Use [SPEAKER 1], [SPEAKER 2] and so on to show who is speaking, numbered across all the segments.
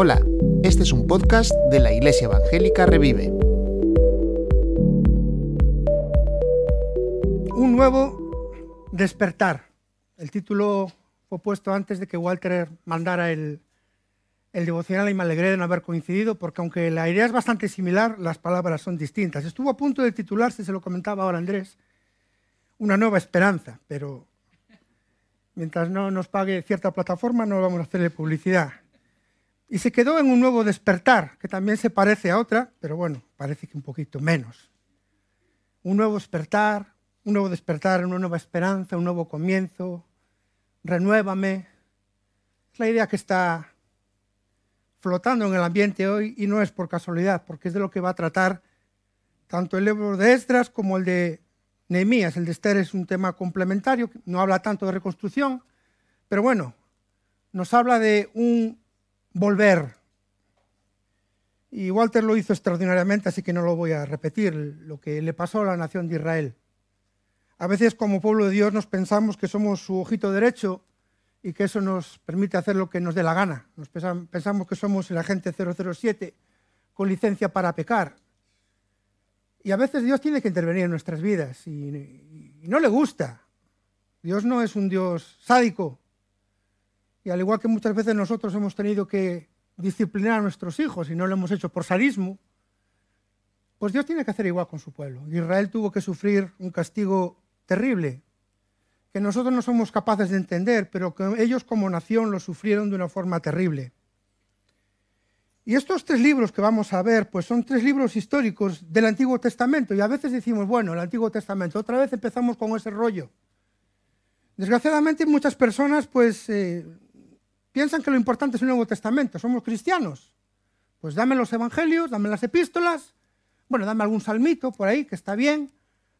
[SPEAKER 1] Hola, este es un podcast de la Iglesia Evangélica Revive.
[SPEAKER 2] Un nuevo despertar. El título fue puesto antes de que Walter mandara el, el devocional y me alegré de no haber coincidido porque aunque la idea es bastante similar, las palabras son distintas. Estuvo a punto de titularse, se lo comentaba ahora Andrés, una nueva esperanza, pero mientras no nos pague cierta plataforma no vamos a hacerle publicidad. Y se quedó en un nuevo despertar, que también se parece a otra, pero bueno, parece que un poquito menos. Un nuevo despertar, un nuevo despertar, una nueva esperanza, un nuevo comienzo, renuévame. Es la idea que está flotando en el ambiente hoy y no es por casualidad, porque es de lo que va a tratar tanto el libro de Esdras como el de Nehemías. El de es un tema complementario, no habla tanto de reconstrucción, pero bueno, nos habla de un volver. Y Walter lo hizo extraordinariamente, así que no lo voy a repetir, lo que le pasó a la nación de Israel. A veces como pueblo de Dios nos pensamos que somos su ojito derecho y que eso nos permite hacer lo que nos dé la gana. Nos pensamos que somos el agente 007 con licencia para pecar. Y a veces Dios tiene que intervenir en nuestras vidas y, no le gusta. Dios no es un Dios sádico, y al igual que muchas veces nosotros hemos tenido que disciplinar a nuestros hijos y no lo hemos hecho por sadismo, pues Dios tiene que hacer igual con su pueblo. Israel tuvo que sufrir un castigo terrible, que nosotros no somos capaces de entender, pero que ellos como nación lo sufrieron de una forma terrible. Y estos tres libros que vamos a ver, pues son tres libros históricos del Antiguo Testamento. Y a veces decimos, bueno, el Antiguo Testamento, otra vez empezamos con ese rollo. Desgraciadamente muchas personas, pues, eh, piensan que lo importante es el Nuevo Testamento, somos cristianos. Pues dame los evangelios, dame las epístolas, bueno, dame algún salmito por ahí, que está bien,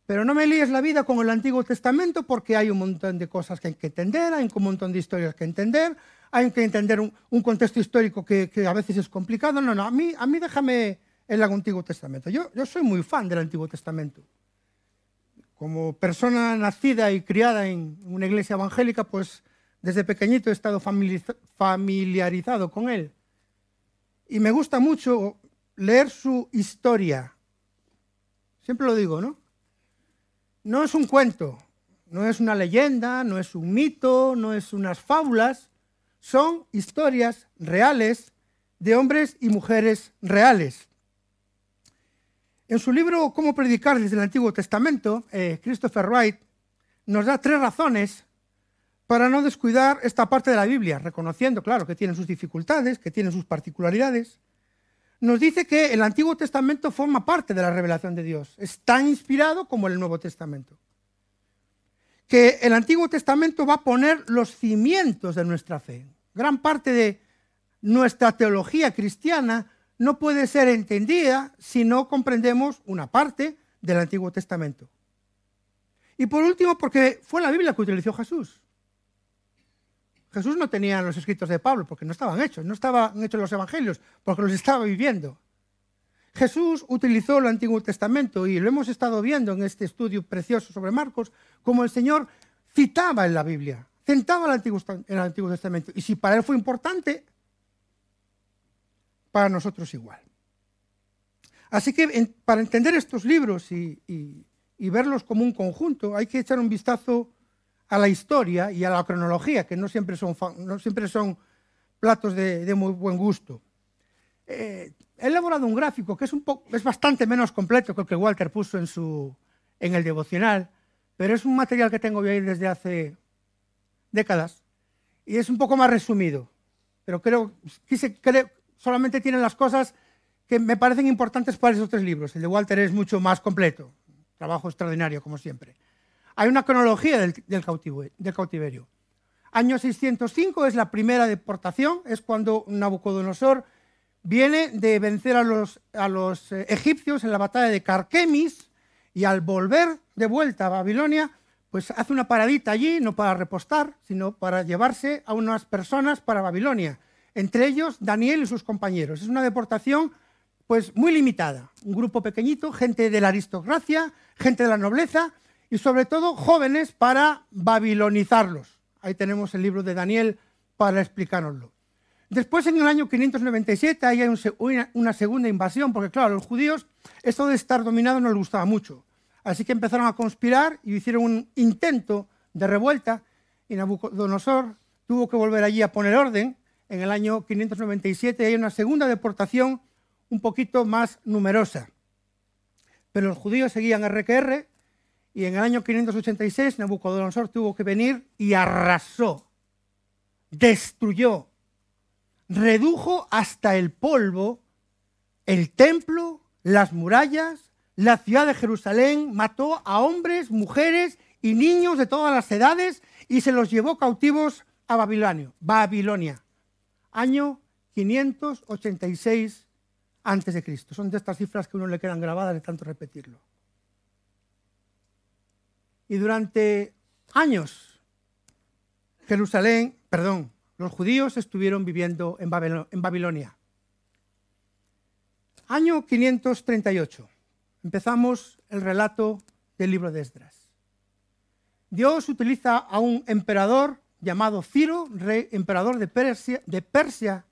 [SPEAKER 2] pero no me líes la vida con el Antiguo Testamento porque hay un montón de cosas que hay que entender, hay un montón de historias que entender, hay que entender un, contexto histórico que, a veces es complicado. No, no, a mí, a mí déjame el Antiguo Testamento. Yo, yo soy muy fan del Antiguo Testamento. Como persona nacida y criada en una iglesia evangélica, pues desde pequeñito he estado familiarizado con él. Y me gusta mucho leer su historia. Siempre lo digo, ¿no? No es un cuento, no es una leyenda, no es un mito, no es unas fábulas. Son historias reales de hombres y mujeres reales. En su libro Cómo predicar desde el Antiguo Testamento, eh, Christopher Wright nos da tres razones para no descuidar esta parte de la Biblia, reconociendo, claro, que tiene sus dificultades, que tiene sus particularidades, nos dice que el Antiguo Testamento forma parte de la revelación de Dios, es tan inspirado como el Nuevo Testamento. Que el Antiguo Testamento va a poner los cimientos de nuestra fe. Gran parte de nuestra teología cristiana no puede ser entendida si no comprendemos una parte del Antiguo Testamento. Y por último, porque fue la Biblia que utilizó Jesús. Jesús no tenía los escritos de Pablo porque no estaban hechos, no estaban hechos los evangelios porque los estaba viviendo. Jesús utilizó el Antiguo Testamento y lo hemos estado viendo en este estudio precioso sobre Marcos, como el Señor citaba en la Biblia, citaba el Antiguo, el Antiguo Testamento. Y si para él fue importante, para nosotros igual. Así que para entender estos libros y, verlos como un conjunto, hay que echar un vistazo a la historia y a la cronología, que no siempre son platos de, muy buen gusto. Eh, he elaborado un gráfico que es, un es bastante menos completo que el que Walter puso en, su, en el devocional, pero es un material que tengo ahí desde hace décadas y es un poco más resumido. Pero creo, quise, creo, solamente tiene las cosas que me parecen importantes para esos tres libros. El de Walter es mucho más completo. Trabajo extraordinario, como siempre. Hay una cronología del, cautiverio. Año 605 es la primera deportación, es cuando Nabucodonosor viene de vencer a los, eh, egipcios en la batalla de Carquemis y al volver de vuelta a Babilonia, pues hace una paradita allí, no para repostar, sino para llevarse a unas personas para Babilonia, entre ellos Daniel y sus compañeros. Es una deportación pues muy limitada, un grupo pequeñito, gente de la aristocracia, gente de la nobleza, y sobre todo jóvenes para babilonizarlos. Ahí tenemos el libro de Daniel para explicárnoslo. Después, en el año 597, hay una segunda invasión, porque claro, a los judíos esto de estar dominado no les gustaba mucho. Así que empezaron a conspirar y hicieron un intento de revuelta y Nabucodonosor tuvo que volver allí a poner orden. En el año 597 hay una segunda deportación un poquito más numerosa. Pero los judíos seguían RQR y en el año 586 Nabucodonosor tuvo que venir y arrasó, destruyó, redujo hasta el polvo el templo, las murallas, la ciudad de Jerusalén, mató a hombres, mujeres y niños de todas las edades y se los llevó cautivos a Babilonia, Babilonia año 586 antes de Cristo. Son de estas cifras que a uno le quedan grabadas de tanto repetirlo. Y durante años, Jerusalén, perdón, los judíos estuvieron viviendo en, Babilonia. Año 538. Empezamos el relato del libro de Esdras. Dios utiliza a un emperador llamado Ciro, rey emperador de Persia, de Persia,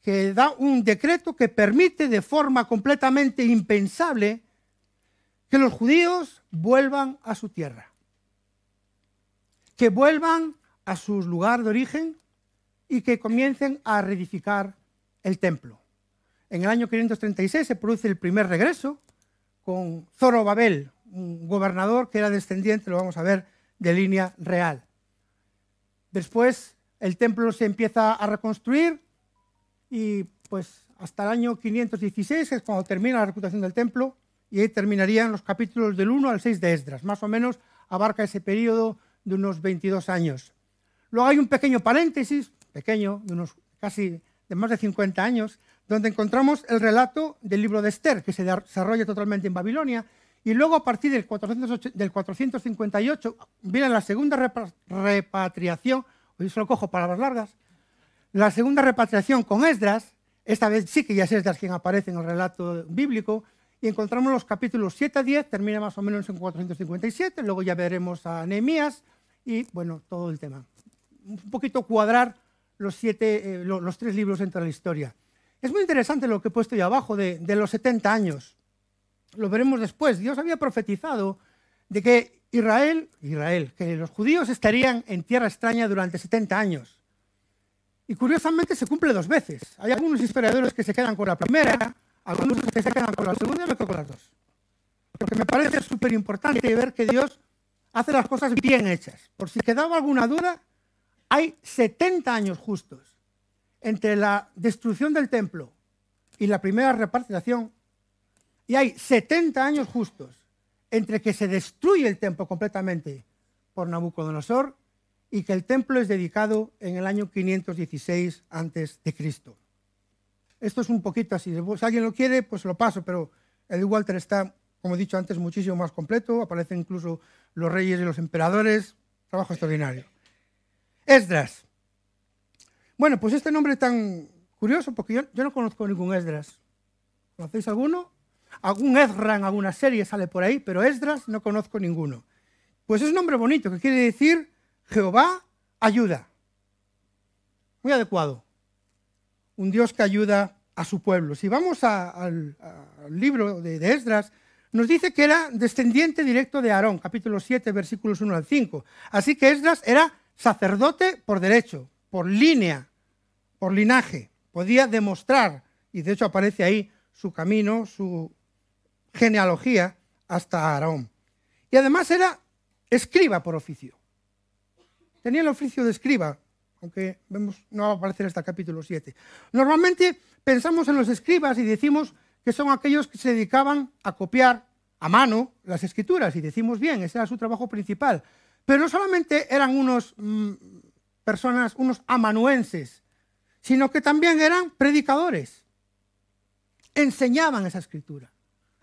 [SPEAKER 2] que da un decreto que permite de forma completamente impensable que los judíos vuelvan a su tierra, que vuelvan a su lugar de origen y que comiencen a reedificar el templo. En el año 536 se produce el primer regreso con Zorobabel, un gobernador que era descendiente, lo vamos a ver, de línea real. Después el templo se empieza a reconstruir y pues hasta el año 516 es cuando termina la reputación del templo y ahí terminarían los capítulos del 1 al 6 de Esdras. Más o menos abarca ese periodo de unos 22 años. Luego hay un pequeño paréntesis, pequeño, de unos casi de más de 50 años, donde encontramos el relato del libro de Esther, que se desarrolla totalmente en Babilonia, y luego a partir del, 458 viene la segunda repatriación, hoy se lo cojo palabras largas, la segunda repatriación con Esdras, esta vez sí que ya es Esdras quien aparece en el relato bíblico, y encontramos los capítulos 7 a 10, termina más o menos en 457, luego ya veremos a Nehemías y bueno, todo el tema. Un poquito cuadrar los, siete, eh, los, tres libros dentro de la historia. Es muy interesante lo que he puesto ahí abajo de, los 70 años. Lo veremos después. Dios había profetizado de que Israel, Israel, que los judíos estarían en tierra extraña durante 70 años. Y curiosamente se cumple dos veces. Hay algunos historiadores que se quedan con la primera, algunos que se quedan con la segunda y quedo con las dos. Porque me parece súper importante ver que Dios hace las cosas bien hechas. Por si quedaba alguna duda, hay 70 años justos entre la destrucción del templo y la primera repatriación, y hay 70 años justos entre que se destruye el templo completamente por Nabucodonosor y que el templo es dedicado en el año 516 antes de Cristo. Esto es un poquito así. Si alguien lo quiere, pues lo paso, pero el Walter está, como he dicho antes, muchísimo más completo. Aparecen incluso los reyes y los emperadores. Trabajo extraordinario. Esdras. Bueno, pues este nombre tan curioso, porque yo, no conozco ningún Esdras. ¿Conocéis alguno? Algún Ezra en alguna serie sale por ahí, pero Esdras no conozco ninguno. Pues es un nombre bonito, que quiere decir Jehová ayuda. Muy adecuado. Un Dios que ayuda a su pueblo. Si vamos al, libro de, de Esdras, nos dice que era descendiente directo de Aarón, capítulo 7, versículos 1 al 5. Así que Esdras era sacerdote por derecho, por línea, por linaje. Podía demostrar, y de hecho aparece ahí su camino, su genealogía hasta Aarón. Y además era escriba por oficio. Tenía el oficio de escriba, aunque no va a aparecer hasta capítulo 7. Normalmente pensamos en los escribas y decimos que son aquellos que se dedicaban a copiar a mano las escrituras, y decimos bien, ese era su trabajo principal. Pero no solamente eran unos mm, personas, unos amanuenses, sino que también eran predicadores. Enseñaban esa escritura,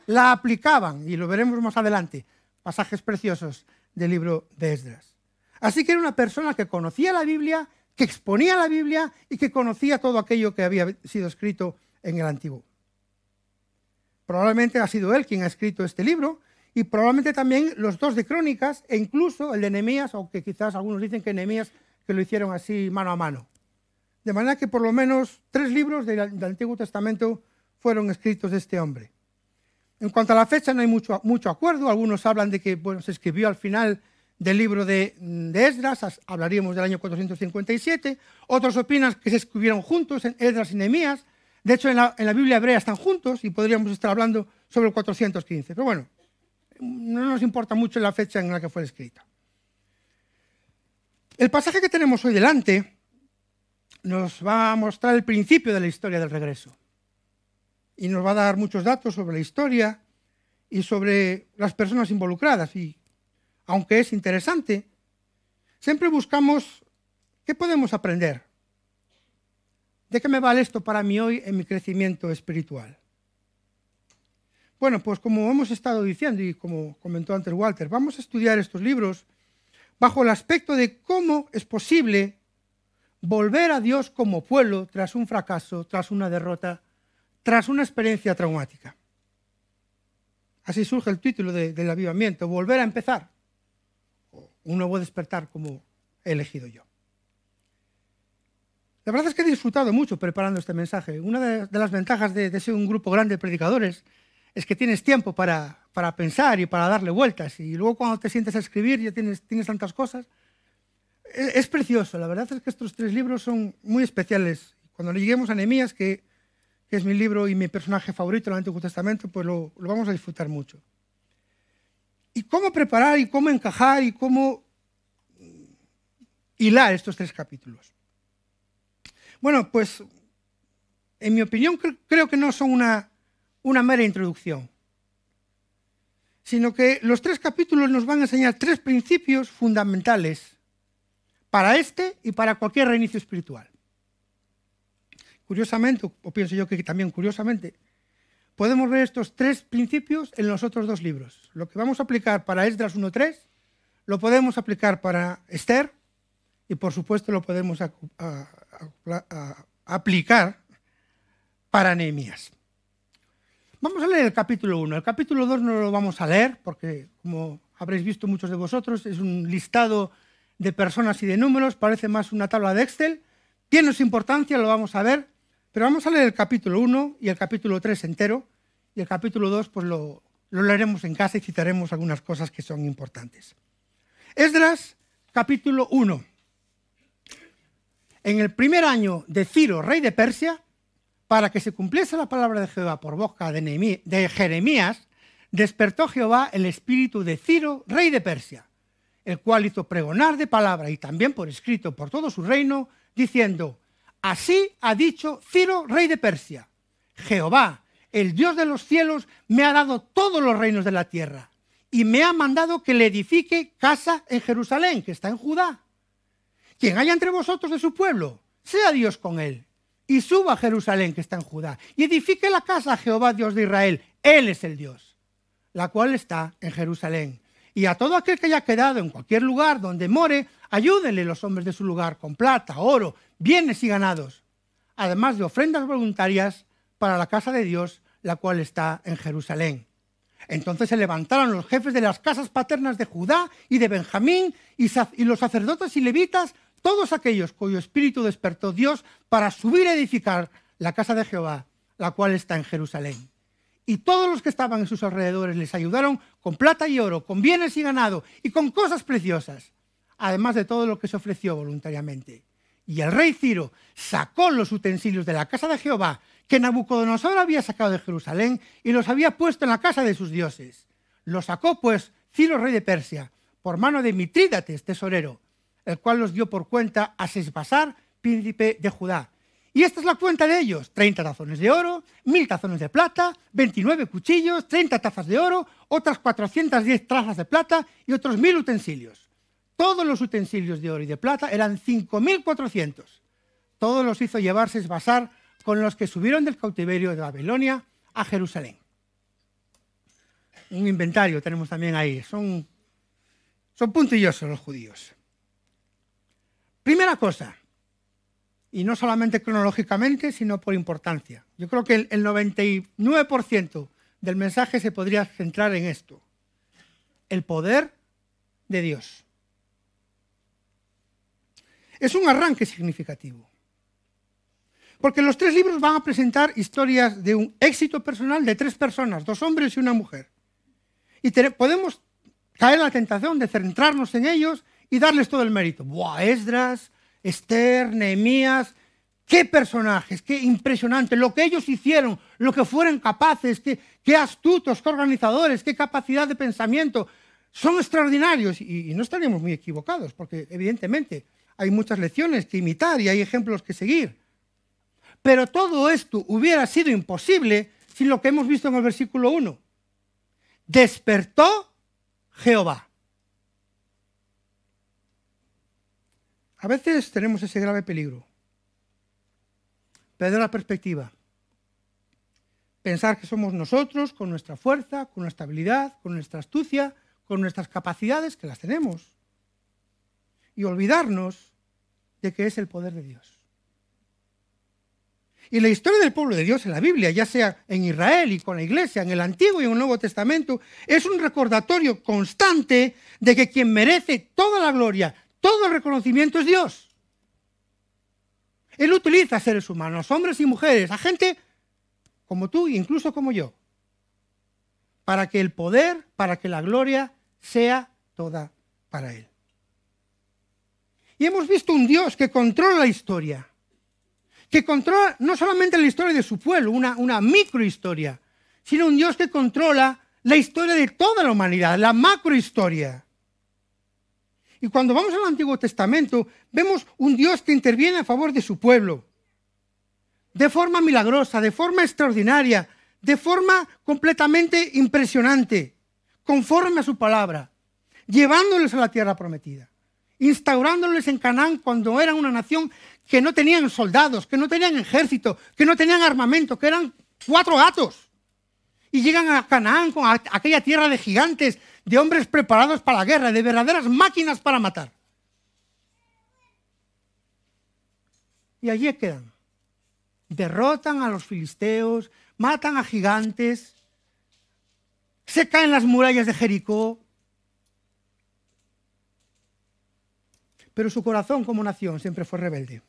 [SPEAKER 2] la aplicaban, y lo veremos más adelante, pasajes preciosos del libro de Esdras. Así que era una persona que conocía la Biblia, que exponía la Biblia y que conocía todo aquello que había sido escrito en el Antiguo. Probablemente ha sido él quien ha escrito este libro y probablemente también los dos de Crónicas e incluso el de Nehemías, aunque quizás algunos dicen que Nehemías que lo hicieron así mano a mano. De manera que por lo menos tres libros del, Antiguo Testamento fueron escritos de este hombre. En cuanto a la fecha no hay mucho, mucho acuerdo. Algunos hablan de que bueno, se escribió al final del libro de, Esdras, hablaríamos del año 457. Otros opinan que se escribieron juntos en Esdras y Nehemías. De hecho, en la, en la, Biblia hebrea están juntos y podríamos estar hablando sobre el 415. Pero bueno, no nos importa mucho la fecha en la que fue escrita. El pasaje que tenemos hoy delante nos va a mostrar el principio de la historia del regreso y nos va a dar muchos datos sobre la historia y sobre las personas involucradas. Y aunque es interesante, siempre buscamos qué podemos aprender. ¿De qué me vale esto para mí hoy en mi crecimiento espiritual? Bueno, pues como hemos estado diciendo y como comentó antes Walter, vamos a estudiar estos libros bajo el aspecto de cómo es posible volver a Dios como pueblo tras un fracaso, tras una derrota, tras una experiencia traumática. Así surge el título del avivamiento, volver a empezar, un nuevo despertar como he elegido yo. La verdad es que he disfrutado mucho preparando este mensaje. Una de, las ventajas de, de, ser un grupo grande de predicadores es que tienes tiempo para, para pensar y para darle vueltas. Y luego cuando te sientes a escribir ya tienes, tienes tantas cosas. Es, precioso, la verdad es que estos tres libros son muy especiales. Cuando lleguemos a Nehemías, que, que, es mi libro y mi personaje favorito en el Antiguo Testamento, pues lo, lo vamos a disfrutar mucho. ¿Y cómo preparar y cómo encajar y cómo hilar estos tres capítulos? Bueno, pues en mi opinión creo que no son una, una mera introducción, sino que los tres capítulos nos van a enseñar tres principios fundamentales para este y para cualquier reinicio espiritual. Curiosamente, o pienso yo que también curiosamente, podemos ver estos tres principios en los otros dos libros. Lo que vamos a aplicar para Esdras 1.3, lo podemos aplicar para Esther y por supuesto lo podemos aplicar para Nehemías. Vamos a leer el capítulo 1. El capítulo 2 no lo vamos a leer porque, como habréis visto muchos de vosotros, es un listado de personas y de números, parece más una tabla de Excel. Tiene su importancia, lo vamos a ver, pero vamos a leer el capítulo 1 y el capítulo 3 entero, y el capítulo 2 pues lo, lo leeremos en casa y citaremos algunas cosas que son importantes. Esdras, capítulo 1. En el primer año de Ciro, rey de Persia, para que se cumpliese la palabra de Jehová por boca de, Jeremías, despertó Jehová el espíritu de Ciro, rey de Persia, el cual hizo pregonar de palabra y también por escrito por todo su reino, diciendo, así ha dicho Ciro, rey de Persia, Jehová, el Dios de los cielos, me ha dado todos los reinos de la tierra y me ha mandado que le edifique casa en Jerusalén, que está en Judá. Quien haya entre vosotros de su pueblo, sea Dios con él y suba a Jerusalén que está en Judá y edifique la casa a Jehová Dios de Israel. Él es el Dios, la cual está en Jerusalén. Y a todo aquel que haya quedado en cualquier lugar donde more, ayúdenle los hombres de su lugar con plata, oro, bienes y ganados, además de ofrendas voluntarias para la casa de Dios, la cual está en Jerusalén. Entonces se levantaron los jefes de las casas paternas de Judá y de Benjamín y, los sacerdotes y levitas todos aquellos cuyo espíritu despertó Dios para subir a edificar la casa de Jehová, la cual está en Jerusalén. Y todos los que estaban en sus alrededores les ayudaron con plata y oro, con bienes y ganado y con cosas preciosas, además de todo lo que se ofreció voluntariamente. Y el rey Ciro sacó los utensilios de la casa de Jehová que Nabucodonosor había sacado de Jerusalén y los había puesto en la casa de sus dioses. Los sacó, pues, Ciro, rey de Persia, por mano de Mitrídates, tesorero, el cual los dio por cuenta a Sesbasar, príncipe de Judá. Y esta es la cuenta de ellos, 30 tazones de oro, 1000 tazones de plata, 29 cuchillos, 30 tazas de oro, otras 410 trazas de plata y otros 1000 utensilios. Todos los utensilios de oro y de plata eran 5400. Todos los hizo llevar Sesbasar con los que subieron del cautiverio de Babilonia a Jerusalén. Un inventario tenemos también ahí. Son, son puntillosos los judíos. Primera cosa, y no solamente cronológicamente, sino por importancia. Yo creo que el 99% del mensaje se podría centrar en esto. El poder de Dios. Es un arranque significativo. Porque los tres libros van a presentar historias de un éxito personal de tres personas, dos hombres y una mujer. Y podemos caer en la tentación de centrarnos en ellos y darles todo el mérito. ¡Buah! Esdras, Esther, Nehemías, qué personajes, qué impresionante, lo que ellos hicieron, lo que fueron capaces, qué, astutos, qué organizadores, qué capacidad de pensamiento. Son extraordinarios y, y no estaríamos muy equivocados, porque evidentemente hay muchas lecciones que imitar y hay ejemplos que seguir. Pero todo esto hubiera sido imposible sin lo que hemos visto en el versículo 1. Despertó Jehová. A veces tenemos ese grave peligro. Perder la perspectiva. Pensar que somos nosotros, con nuestra fuerza, con nuestra habilidad, con nuestra astucia, con nuestras capacidades, que las tenemos. Y olvidarnos de que es el poder de Dios. Y la historia del pueblo de Dios en la Biblia, ya sea en Israel y con la iglesia, en el Antiguo y en el Nuevo Testamento, es un recordatorio constante de que quien merece toda la gloria, todo el reconocimiento es Dios. Él utiliza a seres humanos, hombres y mujeres, a gente como tú, incluso como yo, para que el poder, para que la gloria sea toda para Él. Y hemos visto un Dios que controla la historia, que controla no solamente la historia de su pueblo, una microhistoria, sino un Dios que controla la historia de toda la humanidad, la macrohistoria. Y cuando vamos al Antiguo Testamento, vemos un Dios que interviene a favor de su pueblo, de forma milagrosa, de forma extraordinaria, de forma completamente impresionante, conforme a su palabra, llevándoles a la tierra prometida, instaurándoles en Canaán cuando eran una nación que no tenían soldados, que no tenían ejército, que no tenían armamento, que eran cuatro gatos. Y llegan a Canaán con aquella tierra de gigantes, de hombres preparados para la guerra, de verdaderas máquinas para matar. Y allí quedan. Derrotan a los filisteos, matan a gigantes, se caen las murallas de Jericó. Pero su corazón como nación siempre fue rebelde.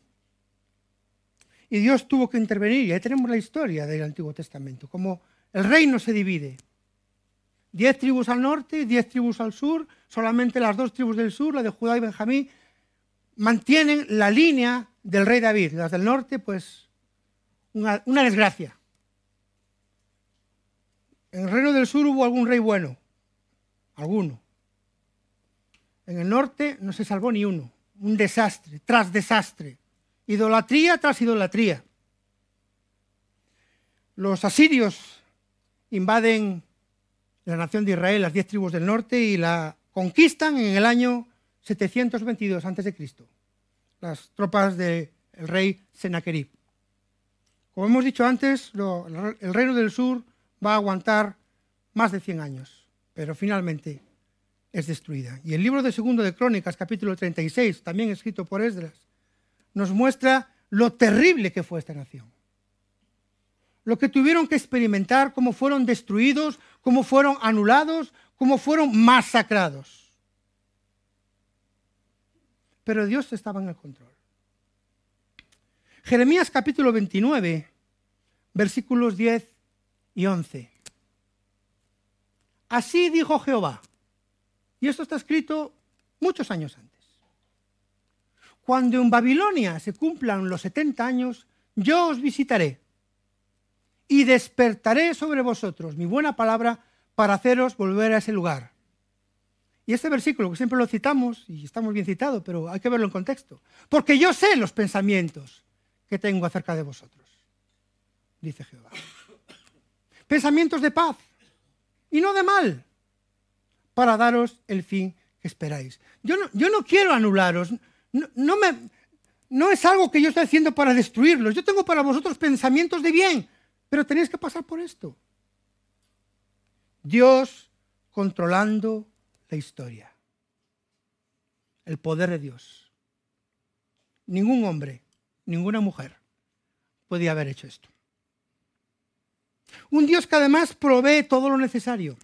[SPEAKER 2] Y Dios tuvo que intervenir. Y ahí tenemos la historia del Antiguo Testamento, como el reino se divide. Diez tribus al norte, diez tribus al sur, solamente las dos tribus del sur, la de Judá y Benjamín, mantienen la línea del rey David. Las del norte, pues, una, una desgracia. En el reino del sur hubo algún rey bueno, alguno. En el norte no se salvó ni uno, un desastre tras desastre, idolatría tras idolatría. Los asirios invaden la nación de Israel, las diez tribus del norte, y la conquistan en el año 722 a.C., las tropas del rey Sennacherib. Como hemos dicho antes, el reino del sur va a aguantar más de 100 años, pero finalmente es destruida. Y el libro de Segundo de Crónicas, capítulo 36, también escrito por Esdras, nos muestra lo terrible que fue esta nación lo que tuvieron que experimentar, cómo fueron destruidos, cómo fueron anulados, cómo fueron masacrados. Pero Dios estaba en el control. Jeremías capítulo 29, versículos 10 y 11. Así dijo Jehová. Y esto está escrito muchos años antes. Cuando en Babilonia se cumplan los 70 años, yo os visitaré y despertaré sobre vosotros mi buena palabra para haceros volver a ese lugar. Y este versículo, que siempre lo citamos, y estamos bien citado, pero hay que verlo en contexto. Porque yo sé los pensamientos que tengo acerca de vosotros, dice Jehová. Pensamientos de paz y no de mal, para daros el fin que esperáis. Yo no, quiero anularos, no, no es algo que yo estoy haciendo para destruirlos. Yo tengo para vosotros pensamientos de bien, pero tenéis que pasar por esto. Dios controlando la historia. El poder de Dios. Ningún hombre, ninguna mujer podía haber hecho esto. Un Dios que además provee todo lo necesario.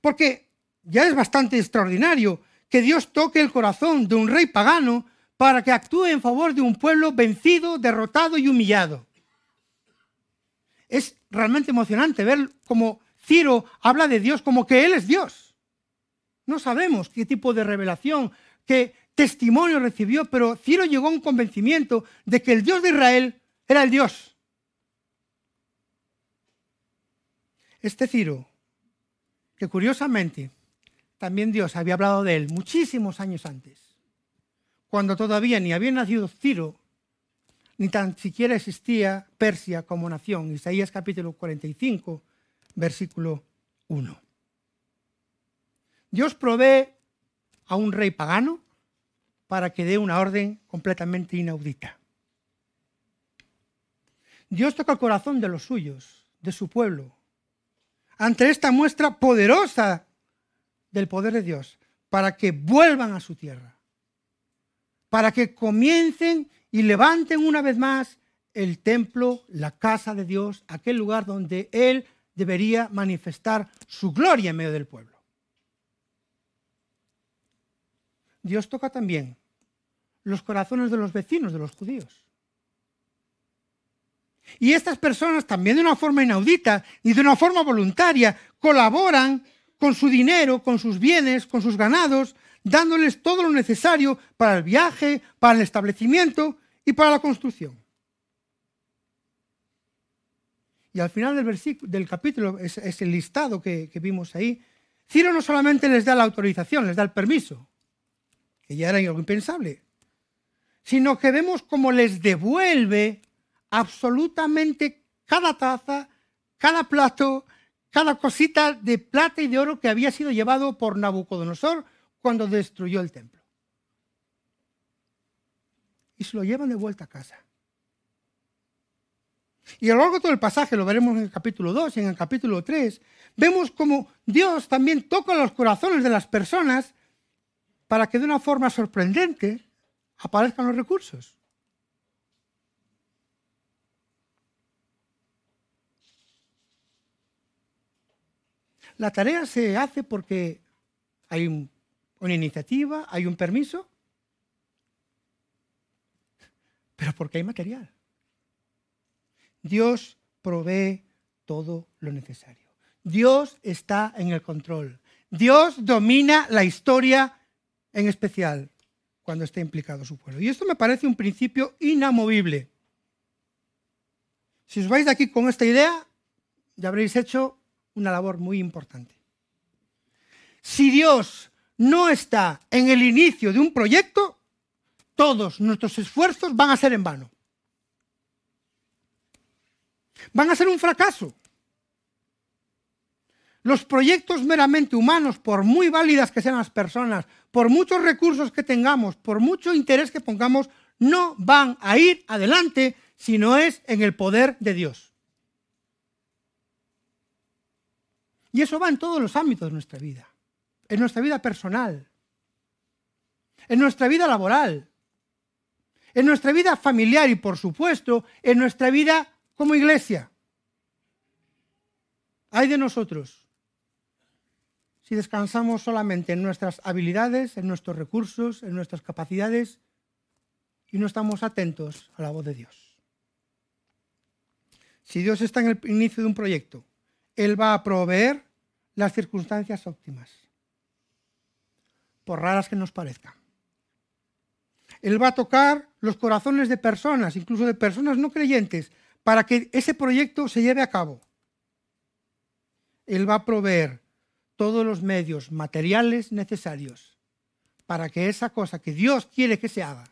[SPEAKER 2] Porque ya es bastante extraordinario que Dios toque el corazón de un rey pagano para que actúe en favor de un pueblo vencido, derrotado y humillado. Es realmente emocionante ver cómo Ciro habla de Dios como que Él es Dios. No sabemos qué tipo de revelación, qué testimonio recibió, pero Ciro llegó a un convencimiento de que el Dios de Israel era el Dios. Este Ciro, que curiosamente también Dios había hablado de él muchísimos años antes, cuando todavía ni había nacido Ciro, ni tan siquiera existía Persia como nación. Isaías capítulo 45, versículo 1. Dios provee a un rey pagano para que dé una orden completamente inaudita. Dios toca el corazón de los suyos, de su pueblo, ante esta muestra poderosa del poder de Dios, para que vuelvan a su tierra, para que comiencen y levanten una vez más el templo, la casa de Dios, aquel lugar donde Él debería manifestar su gloria en medio del pueblo. Dios toca también los corazones de los vecinos de los judíos. Y estas personas también de una forma inaudita y de una forma voluntaria colaboran con su dinero, con sus bienes, con sus ganados, dándoles todo lo necesario para el viaje, para el establecimiento y para la construcción. Y al final del, del capítulo, es, el listado que, que vimos ahí, Ciro no solamente les da la autorización, les da el permiso, que ya era algo impensable, sino que vemos cómo les devuelve absolutamente cada taza, cada plato, cada cosita de plata y de oro que había sido llevado por Nabucodonosor cuando destruyó el templo y se lo llevan de vuelta a casa. Y a lo largo de todo el pasaje, lo veremos en el capítulo 2 y en el capítulo 3, vemos como Dios también toca los corazones de las personas para que de una forma sorprendente aparezcan los recursos. La tarea se hace porque hay una iniciativa, hay un permiso, pero porque hay material. Dios provee todo lo necesario. Dios está en el control. Dios domina la historia en especial cuando está implicado su pueblo. Y esto me parece un principio inamovible. Si os vais de aquí con esta idea, ya habréis hecho una labor muy importante. Si Dios no está en el inicio de un proyecto, todos nuestros esfuerzos van a ser en vano. Van a ser un fracaso. Los proyectos meramente humanos, por muy válidas que sean las personas, por muchos recursos que tengamos, por mucho interés que pongamos, no van a ir adelante si no es en el poder de Dios. Y eso va en todos los ámbitos de nuestra vida. En nuestra vida personal, en nuestra vida laboral, en nuestra vida familiar y, por supuesto, en nuestra vida como iglesia. Hay de nosotros si descansamos solamente en nuestras habilidades, en nuestros recursos, en nuestras capacidades y no estamos atentos a la voz de Dios. Si Dios está en el inicio de un proyecto, Él va a proveer las circunstancias óptimas, por raras que nos parezcan. Él va a tocar los corazones de personas, incluso de personas no creyentes, para que ese proyecto se lleve a cabo. Él va a proveer todos los medios materiales necesarios para que esa cosa que Dios quiere que se haga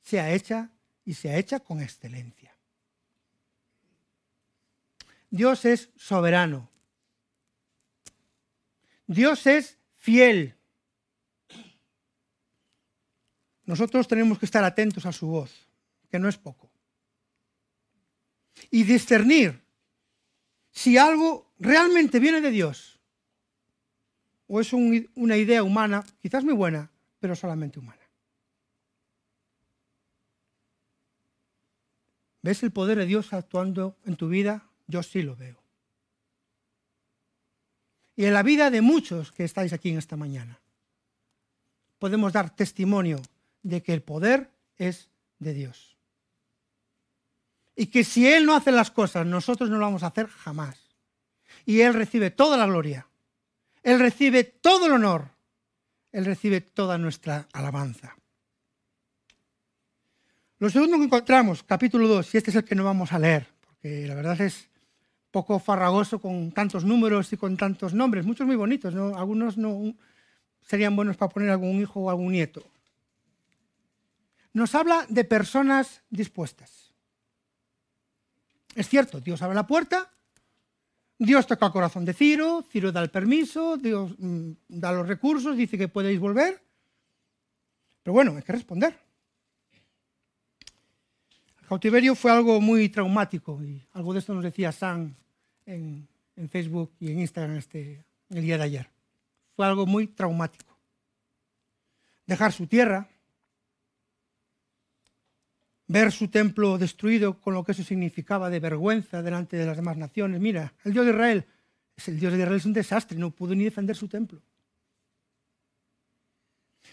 [SPEAKER 2] sea hecha y sea hecha con excelencia. Dios es soberano. Dios es fiel. Nosotros tenemos que estar atentos a su voz, que no es poco. Y discernir si algo realmente viene de Dios o es una idea humana, quizás muy buena, pero solamente humana. ¿Ves el poder de Dios actuando en tu vida? Yo sí lo veo. Y en la vida de muchos que estáis aquí en esta mañana, podemos dar testimonio de que el poder es de Dios. Y que si Él no hace las cosas, nosotros no lo vamos a hacer jamás. Y Él recibe toda la gloria. Él recibe todo el honor. Él recibe toda nuestra alabanza. Lo segundo que encontramos, capítulo 2, y este es el que no vamos a leer, porque la verdad es poco farragoso con tantos números y con tantos nombres, muchos muy bonitos, ¿no? algunos no serían buenos para poner algún hijo o algún nieto. Nos habla de personas dispuestas. Es cierto, Dios abre la puerta, Dios toca el corazón de Ciro, Ciro da el permiso, Dios mm, da los recursos, dice que podéis volver. Pero bueno, hay que responder. El cautiverio fue algo muy traumático y algo de esto nos decía Sam en, Facebook y en Instagram este, el día de ayer. Fue algo muy traumático. Dejar su tierra, ver su templo destruido con lo que eso significaba de vergüenza delante de las demás naciones. Mira, el Dios de Israel, es el Dios de Israel es un desastre, no pudo ni defender su templo.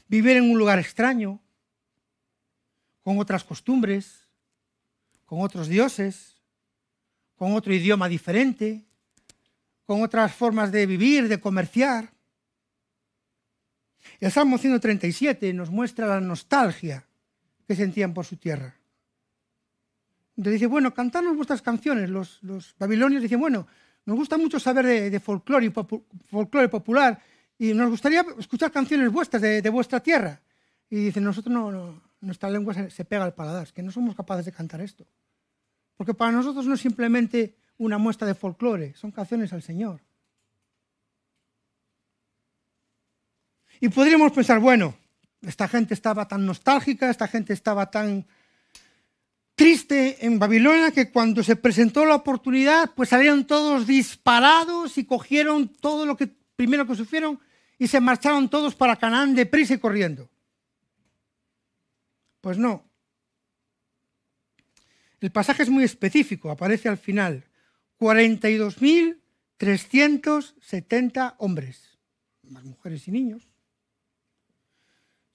[SPEAKER 2] Vivir en un lugar extraño, con otras costumbres, con otros dioses, con otro idioma diferente, con otras formas de vivir, de comerciar. El Salmo 137 nos muestra la nostalgia que sentían por su tierra. Entonces dice, bueno, cantadnos vuestras canciones. Los, babilonios dicen, bueno, nos gusta mucho saber de, folclore, popular y nos gustaría escuchar canciones vuestras de, vuestra tierra. Y dicen, nosotros no, nuestra lengua se, se, pega al paladar, es que no somos capaces de cantar esto. Porque para nosotros no es simplemente una muestra de folclore, son canciones al Señor. Y podríamos pensar, bueno, esta gente estaba tan nostálgica, esta gente estaba tan triste en Babilonia que cuando se presentó la oportunidad, pues salieron todos disparados y cogieron todo lo que primero que sufrieron y se marcharon todos para Canaán deprisa y corriendo. Pues no. El pasaje es muy específico, aparece al final. 42.370 hombres, más mujeres y niños.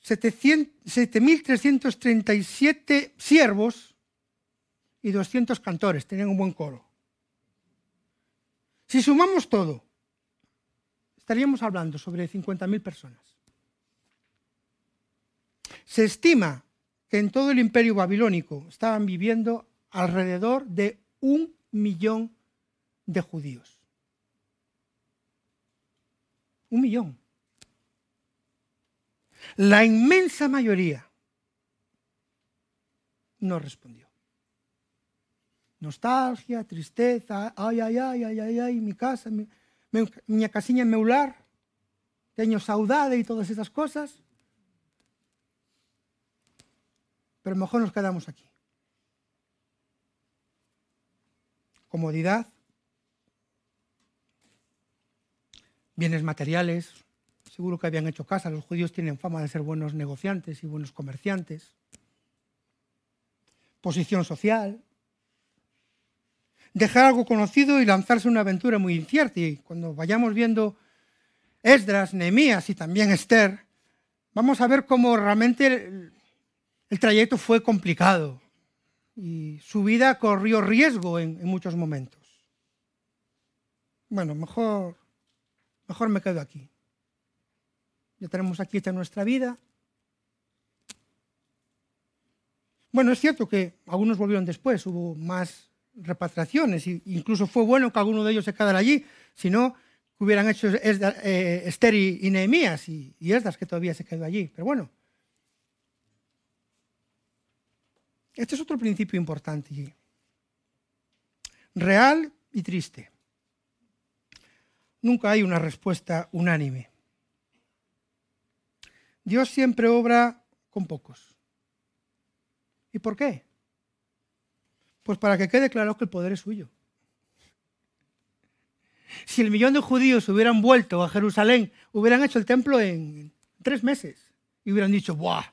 [SPEAKER 2] 7.337 siervos y 200 cantores, tenían un buen coro. Si sumamos todo, estaríamos hablando sobre 50.000 personas. Se estima que en todo el imperio babilónico estaban viviendo alrededor de un millón de judíos. Un millón. La inmensa mayoría no respondió nostalgia, tristeza, ay, ay, ay, ay, ay, ay, mi casa, mi, mi casiña en meu lar, teño saudade todas esas cosas. Pero mejor nos quedamos aquí. Comodidad, bienes materiales, seguro que habían hecho casa, los judíos tienen fama de ser buenos negociantes y buenos comerciantes, posición social, dejar algo conocido y lanzarse una aventura muy incierta. Y cuando vayamos viendo Esdras, Nehemías y también Esther, vamos a ver cómo realmente el, trayecto fue complicado y su vida corrió riesgo en, en muchos momentos. Bueno, mejor, mejor me quedo aquí. Ya tenemos aquí esta nuestra vida. Bueno, es cierto que algunos volvieron después, hubo más repatriaciones. Incluso fue bueno que alguno de ellos se quedara allí, si no, hubieran hecho eh, Esther y, Nehemías y, y Esdras, que todavía se quedó allí. Pero bueno, este es otro principio importante. Real y triste. Nunca hay una respuesta unánime. Dios siempre obra con pocos. ¿Y por qué? Pues para que quede claro que el poder es suyo. Si el millón de judíos hubieran vuelto a Jerusalén, hubieran hecho el templo en tres meses y hubieran dicho, ¡buah!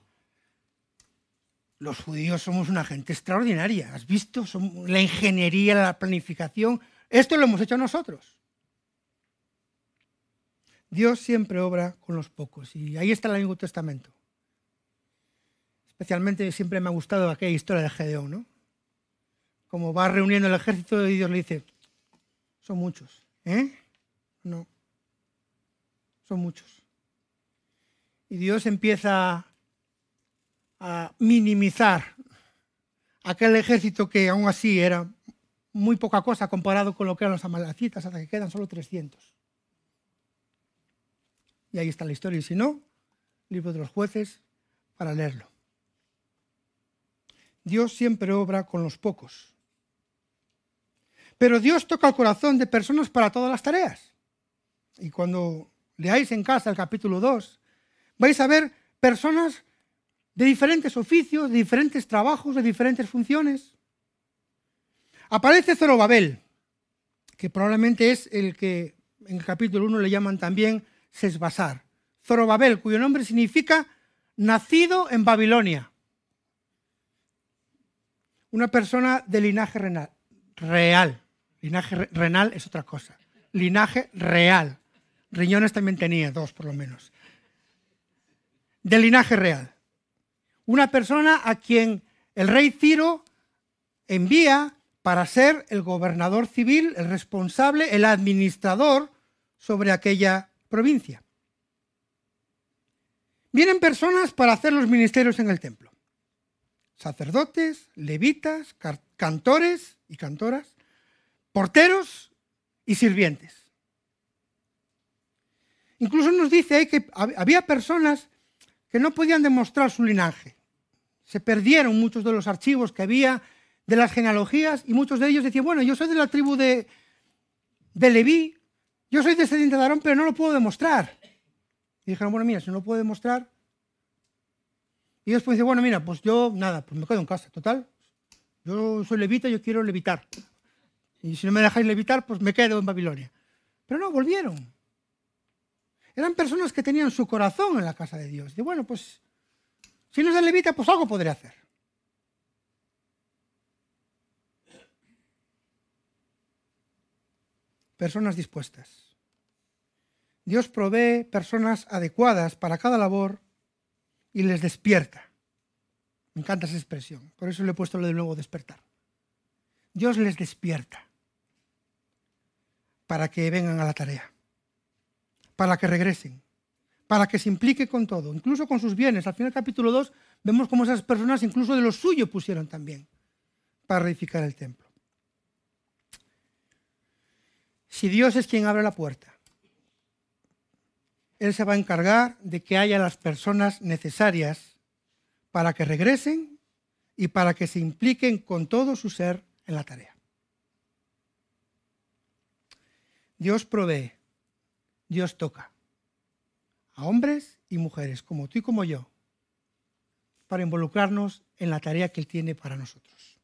[SPEAKER 2] Los judíos somos una gente extraordinaria. ¿Has visto? la ingeniería, la planificación. Esto lo hemos hecho nosotros. Dios siempre obra con los pocos. Y ahí está el Antiguo Testamento Especialmente siempre me ha gustado aquella historia de Gedeón, ¿no? Como va reuniendo el ejército y Dios le dice, son muchos, ¿eh? No, son muchos. Y Dios empieza a minimizar aquel ejército que aún así era muy poca cosa comparado con lo que eran los amalacitas, hasta que quedan solo 300. Y ahí está la historia. Y si no, libro de los jueces, para leerlo. Dios siempre obra con los pocos. Pero Dios toca el corazón de personas para todas las tareas. Y cuando leáis en casa el capítulo 2, vais a ver personas de diferentes oficios, de diferentes trabajos, de diferentes funciones. Aparece Zorobabel, que probablemente es el que en el capítulo 1 le llaman también Sesbasar. Zorobabel, cuyo nombre significa nacido en Babilonia. Una persona de linaje real. Linaje renal es otra cosa. Linaje real. Riñones también tenía, dos por lo menos. De linaje real una persona a quien el rey Ciro envía para ser el gobernador civil, el responsable, el administrador sobre aquella provincia. Vienen personas para hacer los ministerios en el templo. Sacerdotes, levitas, cantores y cantoras, porteros y sirvientes. Incluso nos dice ahí que había personas que no podían demostrar su linaje. Se perdieron muchos de los archivos que había de las genealogías y muchos de ellos decían, bueno, yo soy de la tribu de, de Leví, yo soy descendiente de Aarón, pero no lo puedo demostrar. Y dijeron, bueno, mira, si no lo puedo demostrar. Y después dice, bueno, mira, pues yo, nada, pues me quedo en casa, total. Yo soy levita, yo quiero levitar. Y si no me dejáis levitar, pues me quedo en Babilonia. Pero no, volvieron. Eran personas que tenían su corazón en la casa de Dios. Y bueno, pues si no se levita, pues algo podré hacer. Personas dispuestas. Dios provee personas adecuadas para cada labor y les despierta. Me encanta esa expresión, por eso le he puesto lo de nuevo despertar. Dios les despierta para que vengan a la tarea, para que regresen, para que se implique con todo, incluso con sus bienes. Al final del capítulo 2 vemos cómo esas personas incluso de lo suyo pusieron también para reedificar el templo. Si Dios es quien abre la puerta, Él se va a encargar de que haya las personas necesarias para que regresen y para que se impliquen con todo su ser en la tarea. Dios provee, Dios toca a hombres y mujeres como tú y como yo para involucrarnos en la tarea que Él tiene para nosotros.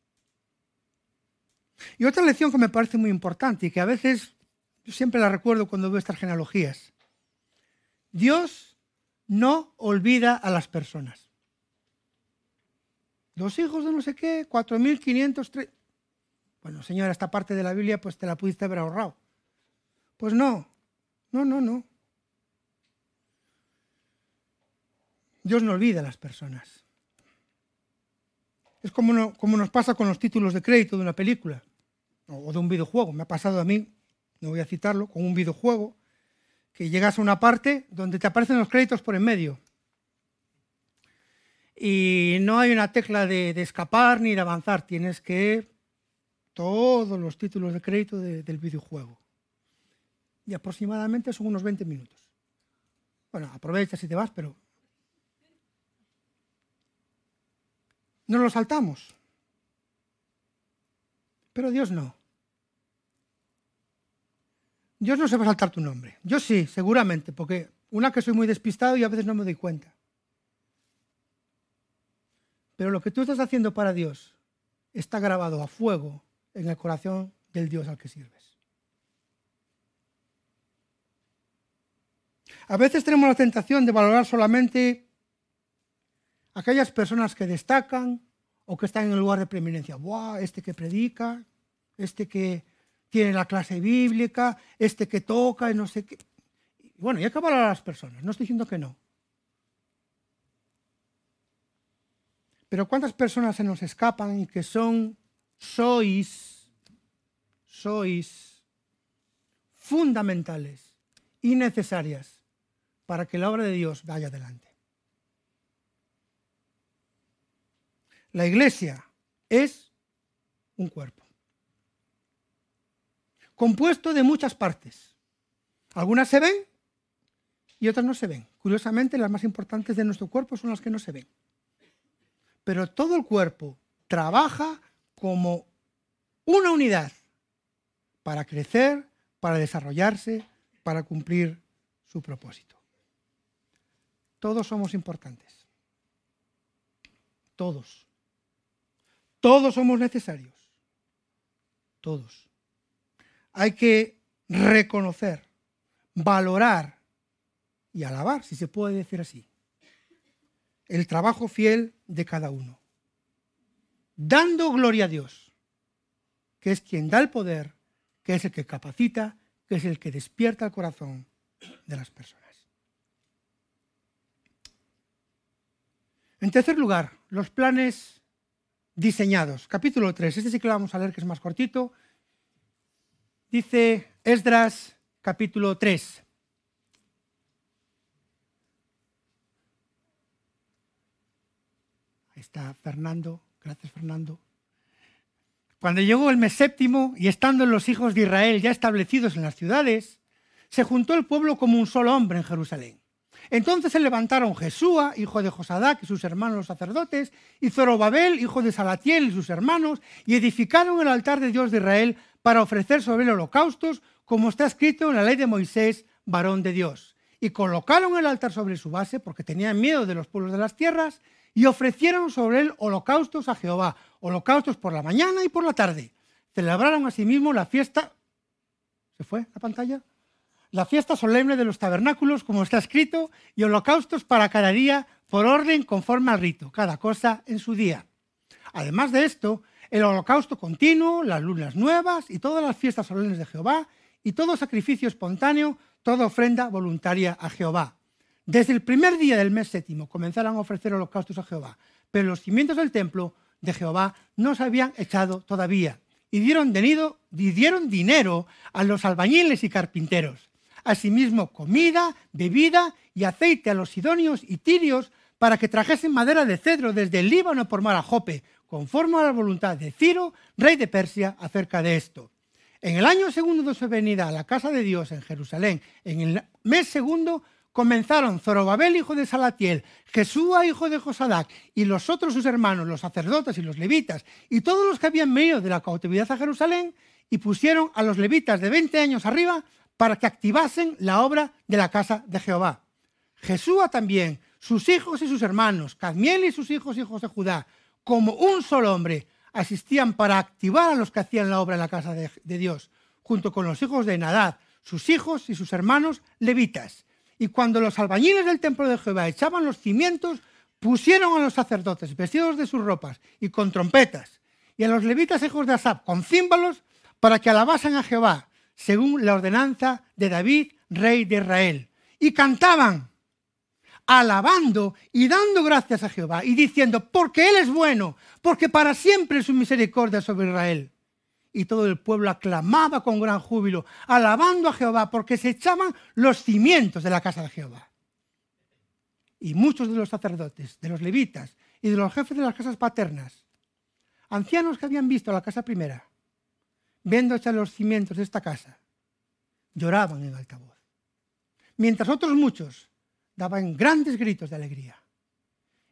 [SPEAKER 2] Y otra lección que me parece muy importante y que a veces yo siempre la recuerdo cuando veo estas genealogías. Dios no olvida a las personas. Los hijos de no sé qué, 4.503. Bueno, señora, esta parte de la Biblia pues te la pudiste haber ahorrado. Pues no, no, no, no. Dios no olvida a las personas. Es como, como nos pasa con los títulos de crédito de una película o de un videojuego. Me ha pasado a mí, no voy a citarlo, con un videojuego, que llegas a una parte donde te aparecen los créditos por en medio. Y no hay una tecla de, escapar ni de avanzar. Tienes que todos los títulos de crédito del videojuego. Y aproximadamente son unos 20 minutos. Bueno, aprovechas y te vas, pero No lo saltamos. Pero Dios no. Dios no se va a saltar tu nombre. Yo sí, seguramente, porque una que soy muy despistado y a veces no me doy cuenta. Pero lo que tú estás haciendo para Dios está grabado a fuego en el corazón del Dios al que sirves. A veces tenemos la tentación de valorar solamente aquellas personas que destacan o que están en el lugar de preeminencia. ¡Buah! Este que predica, este que tiene la clase bíblica, este que toca y no sé qué. Bueno, y hay que valorar a las personas, no estoy diciendo que no. Pero ¿cuántas personas se nos escapan y que son, sois, sois fundamentales y necesarias para que la obra de Dios vaya adelante? La iglesia es un cuerpo, compuesto de muchas partes. Algunas se ven y otras no se ven. Curiosamente, las más importantes de nuestro cuerpo son las que no se ven. Pero todo el cuerpo trabaja como una unidad para crecer, para desarrollarse, para cumplir su propósito. Todos somos importantes. Todos. Todos somos necesarios. Todos. Hay que reconocer, valorar y alabar, si se puede decir así, el trabajo fiel de cada uno. Dando gloria a Dios, que es quien da el poder, que es el que capacita, que es el que despierta el corazón de las personas. En tercer lugar, los planes diseñados. Capítulo 3, este sí que lo vamos a leer que es más cortito. Dice Esdras capítulo 3. Ahí está Fernando, gracias Fernando. Cuando llegó el mes séptimo y estando los hijos de Israel ya establecidos en las ciudades, se juntó el pueblo como un solo hombre en Jerusalén. Entonces se levantaron Jesúa, hijo de Josadac, y sus hermanos los sacerdotes, y Zorobabel, hijo de Salatiel, y sus hermanos, y edificaron el altar de Dios de Israel para ofrecer sobre él holocaustos, como está escrito en la ley de Moisés, varón de Dios. Y colocaron el altar sobre su base, porque tenían miedo de los pueblos de las tierras, y ofrecieron sobre él holocaustos a Jehová, holocaustos por la mañana y por la tarde. Celebraron asimismo la fiesta. ¿Se fue la pantalla? La fiesta solemne de los tabernáculos, como está escrito, y holocaustos para cada día por orden conforme al rito, cada cosa en su día. Además de esto, el holocausto continuo, las lunas nuevas y todas las fiestas solemnes de Jehová, y todo sacrificio espontáneo, toda ofrenda voluntaria a Jehová. Desde el primer día del mes séptimo comenzaron a ofrecer holocaustos a Jehová, pero los cimientos del templo de Jehová no se habían echado todavía, y dieron, y dieron dinero a los albañiles y carpinteros asimismo comida, bebida y aceite a los sidonios y tirios para que trajesen madera de cedro desde el Líbano por mar a Jope, conforme a la voluntad de Ciro, rey de Persia, acerca de esto. En el año segundo de su venida a la casa de Dios en Jerusalén, en el mes segundo, comenzaron Zorobabel, hijo de Salatiel, Jesúa, hijo de Josadac, y los otros sus hermanos, los sacerdotes y los levitas, y todos los que habían venido de la cautividad a Jerusalén, y pusieron a los levitas de 20 años arriba para que activasen la obra de la casa de Jehová. Jesúa también, sus hijos y sus hermanos, Cadmiel y sus hijos, hijos de Judá, como un solo hombre, asistían para activar a los que hacían la obra en la casa de, Dios, junto con los hijos de Nadad, sus hijos y sus hermanos levitas. Y cuando los albañiles del templo de Jehová echaban los cimientos, pusieron a los sacerdotes vestidos de sus ropas y con trompetas, y a los levitas hijos de Asap con címbalos, para que alabasen a Jehová, según la ordenanza de David, rey de Israel. Y cantaban, alabando y dando gracias a Jehová y diciendo, porque Él es bueno, porque para siempre es su misericordia sobre Israel. Y todo el pueblo aclamaba con gran júbilo, alabando a Jehová, porque se echaban los cimientos de la casa de Jehová. Y muchos de los sacerdotes, de los levitas y de los jefes de las casas paternas, ancianos que habían visto la casa primera, viendo echar los cimientos de esta casa, lloraban en alta voz. Mientras otros muchos daban grandes gritos de alegría.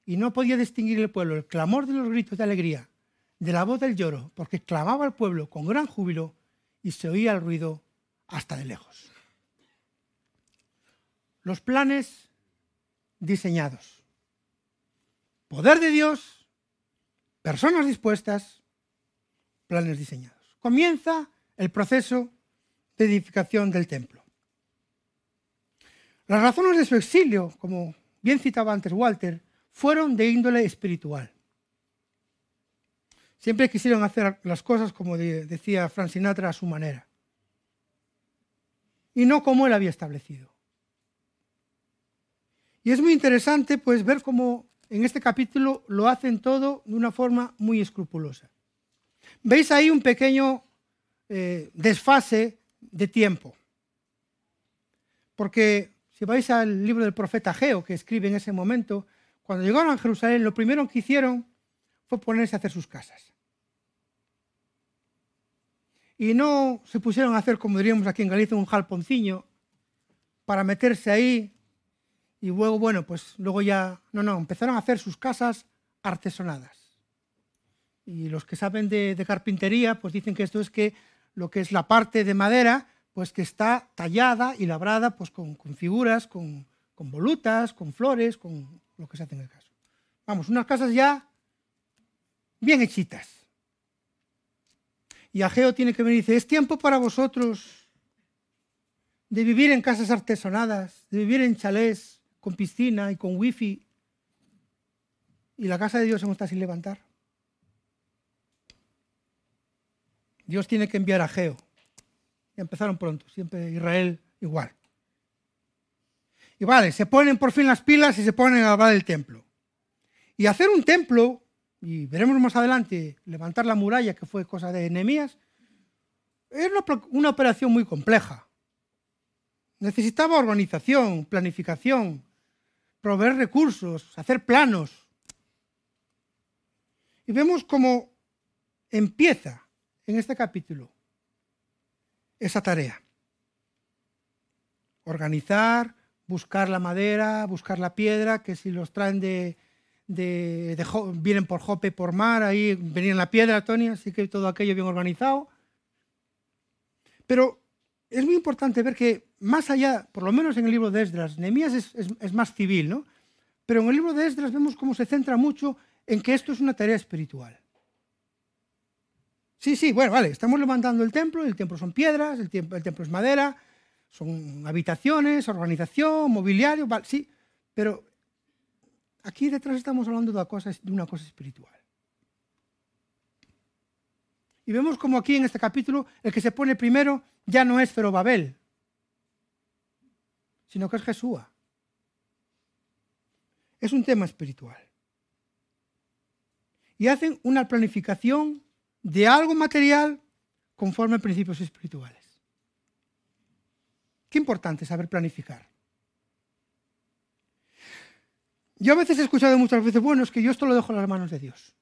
[SPEAKER 2] Y no podía distinguir el pueblo el clamor de los gritos de alegría de la voz del lloro, porque clamaba el pueblo con gran júbilo y se oía el ruido hasta de lejos. Los planes diseñados. Poder de Dios, personas dispuestas, planes diseñados comienza el proceso de edificación del templo. Las razones de su exilio, como bien citaba antes Walter, fueron de índole espiritual. Siempre quisieron hacer las cosas, como decía Frank Sinatra, a su manera. Y no como él había establecido. Y es muy interesante pues ver cómo en este capítulo lo hacen todo de una forma muy escrupulosa. Veis ahí un pequeño eh, desfase de tiempo. Porque si vais al libro del profeta Geo, que escribe en ese momento, cuando llegaron a Jerusalén, lo primero que hicieron fue ponerse a hacer sus casas. Y no se pusieron a hacer, como diríamos aquí en Galicia, un jalponciño para meterse ahí y luego, bueno, pues luego ya, no, no, empezaron a hacer sus casas artesonadas. Y los que saben de, carpintería, pues dicen que esto es que lo que es la parte de madera, pues que está tallada y labrada pues con, figuras, con, volutas, con flores, con lo que se hace en el caso. Vamos, unas casas ya bien hechitas. Y Ageo tiene que venir y dice, es tiempo para vosotros de vivir en casas artesonadas, de vivir en chalés con piscina y con wifi. Y la casa de Dios aún está sin levantar. Dios tiene que enviar a Geo. Y empezaron pronto, siempre Israel igual. Y vale, se ponen por fin las pilas y se ponen a hablar del templo. Y hacer un templo, y veremos más adelante, levantar la muralla, que fue cosa de Nehemías, era una, operación muy compleja. Necesitaba organización, planificación, proveer recursos, hacer planos. Y vemos cómo empieza en este capítulo esa tarea. Organizar, buscar la madera, buscar la piedra, que si los traen de, vienen por Jope, por mar, ahí venía la piedra, Tony, así que todo aquello bien organizado. Pero es muy importante ver que más allá, por lo menos en el libro de Esdras, Nehemías es, es más civil, ¿no? Pero en el libro de Esdras vemos cómo se centra mucho en que esto es una tarea espiritual. Sí, sí, bueno, vale, estamos levantando el templo, el templo son piedras, el templo, es madera, son habitaciones, organización, mobiliario, vale, sí, pero aquí detrás estamos hablando de una cosa, de una cosa espiritual. Y vemos como aquí en este capítulo el que se pone primero ya no es Zerobabel, sino que es Jesúa. Es un tema espiritual. Y hacen una planificación de algo material conforme a principios espirituales. Qué importante saber planificar. Yo a veces he escuchado muchas veces, bueno, es que yo esto lo dejo en las manos de Dios.